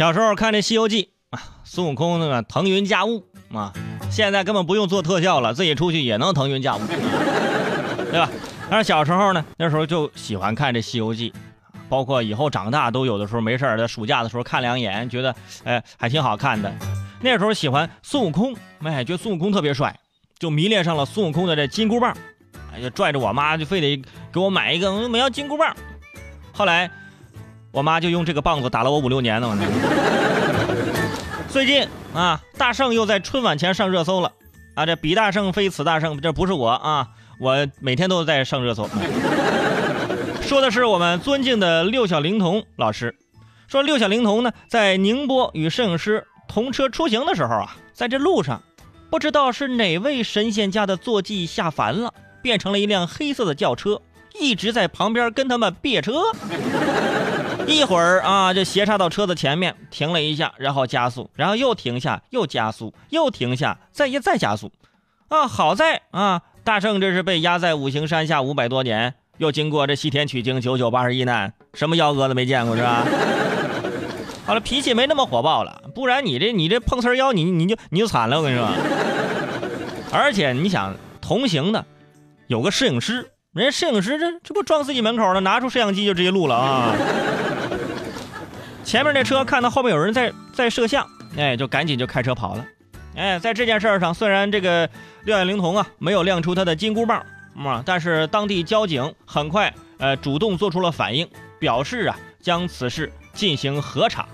小时候看这《西游记》啊，孙悟空那个腾云驾雾啊，现在根本不用做特效了，自己出去也能腾云驾雾，对吧？但是小时候呢，那时候就喜欢看这《西游记》，包括以后长大都有的时候没事儿在暑假的时候看两眼，觉得哎还挺好看的。那时候喜欢孙悟空，哎，觉得孙悟空特别帅，就迷恋上了孙悟空的这金箍棒，哎，就拽着我妈就非得给我买一个，我要金箍棒。后来我妈就用这个棒子打了我五六年呢。最近啊，大圣又在春晚前上热搜了啊！这彼大圣非此大圣，这不是我啊。我每天都在上热搜，说的是我们尊敬的六小龄童老师。说六小龄童呢，在宁波与摄影师同车出行的时候啊，在这路上，不知道是哪位神仙家的坐骑下凡了，变成了一辆黑色的轿车，一直在旁边跟他们别车。一会儿啊，就斜插到车子前面停了一下，然后加速，然后又停下，又加速，又停下，再一再加速。啊，好在啊。大圣这是被压在五行山下五百多年，又经过这西天取经九九八十一难，什么幺蛾子没见过是吧？好了，脾气没那么火爆了，不然你这你这碰瓷儿妖，你你就你就惨了，我跟你说。而且你想同行的有个摄影师，人家摄影师这这不撞自己门口了，拿出摄像机就直接录了啊。前面那车看到后面有人在在摄像，哎，就赶紧就开车跑了。哎，在这件事上，虽然这个六眼灵童啊没有亮出他的金箍棒啊，但是当地交警很快呃主动做出了反应，表示啊将此事进行核查。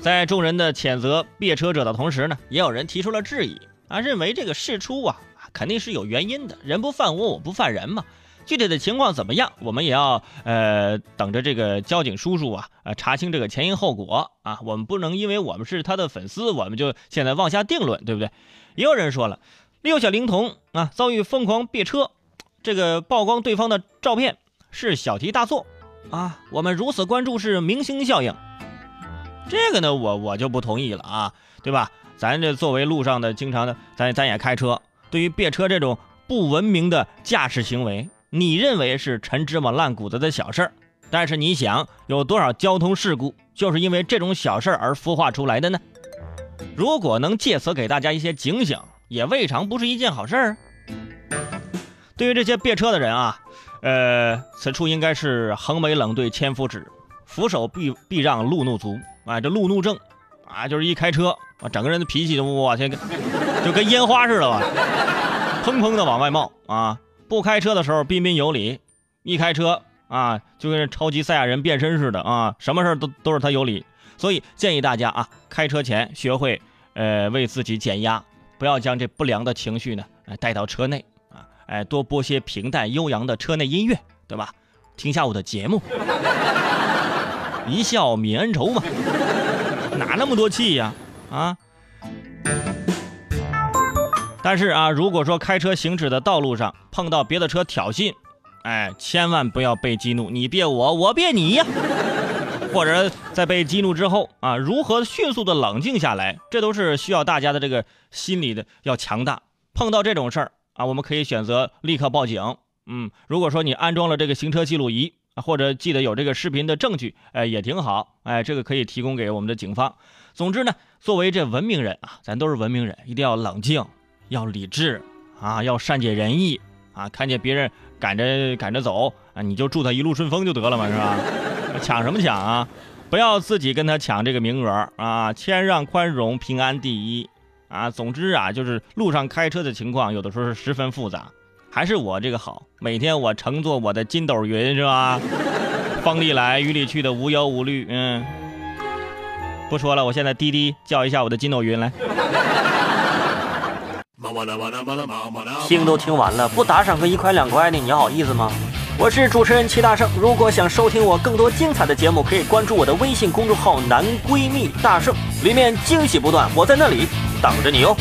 在众人的谴责别车者的同时呢，也有人提出了质疑啊，认为这个事出啊肯定是有原因的，人不犯我，我不犯人嘛。具体的情况怎么样，我们也要呃等着这个交警叔叔啊，呃查清这个前因后果啊。我们不能因为我们是他的粉丝，我们就现在妄下定论，对不对？也有人说了，六小龄童啊遭遇疯狂别车，这个曝光对方的照片是小题大做啊。我们如此关注是明星效应，这个呢我我就不同意了啊，对吧？咱这作为路上的经常的，咱咱也开车，对于别车这种不文明的驾驶行为。你认为是陈芝麻烂谷子的小事儿，但是你想有多少交通事故就是因为这种小事儿而孵化出来的呢？如果能借此给大家一些警醒，也未尝不是一件好事儿。对于这些别车的人啊，呃，此处应该是横眉冷对千夫指，俯首必必让路怒族啊！这路怒症啊，就是一开车啊，整个人的脾气都我天，就跟烟花似的吧，砰砰的往外冒啊！不开车的时候彬彬有礼，一开车啊，就跟超级赛亚人变身似的啊，什么事都都是他有理。所以建议大家啊，开车前学会呃为自己减压，不要将这不良的情绪呢带到车内啊，哎多播些平淡悠扬的车内音乐，对吧？听下我的节目，一笑泯恩仇嘛，哪那么多气呀啊！但是啊，如果说开车行驶的道路上碰到别的车挑衅，哎，千万不要被激怒，你别我，我别你呀。或者在被激怒之后啊，如何迅速的冷静下来，这都是需要大家的这个心理的要强大。碰到这种事儿啊，我们可以选择立刻报警。嗯，如果说你安装了这个行车记录仪，或者记得有这个视频的证据，哎，也挺好。哎，这个可以提供给我们的警方。总之呢，作为这文明人啊，咱都是文明人，一定要冷静。要理智啊，要善解人意啊！看见别人赶着赶着走啊，你就祝他一路顺风就得了嘛，是吧？抢什么抢啊？不要自己跟他抢这个名额啊！谦让宽容，平安第一啊！总之啊，就是路上开车的情况，有的时候是十分复杂。还是我这个好，每天我乘坐我的筋斗云，是吧？风里来雨里去的无忧无虑。嗯，不说了，我现在滴滴叫一下我的筋斗云来。听都听完了，不打赏个一块两块的，你好意思吗？我是主持人齐大圣，如果想收听我更多精彩的节目，可以关注我的微信公众号“男闺蜜大圣”，里面惊喜不断，我在那里等着你哦。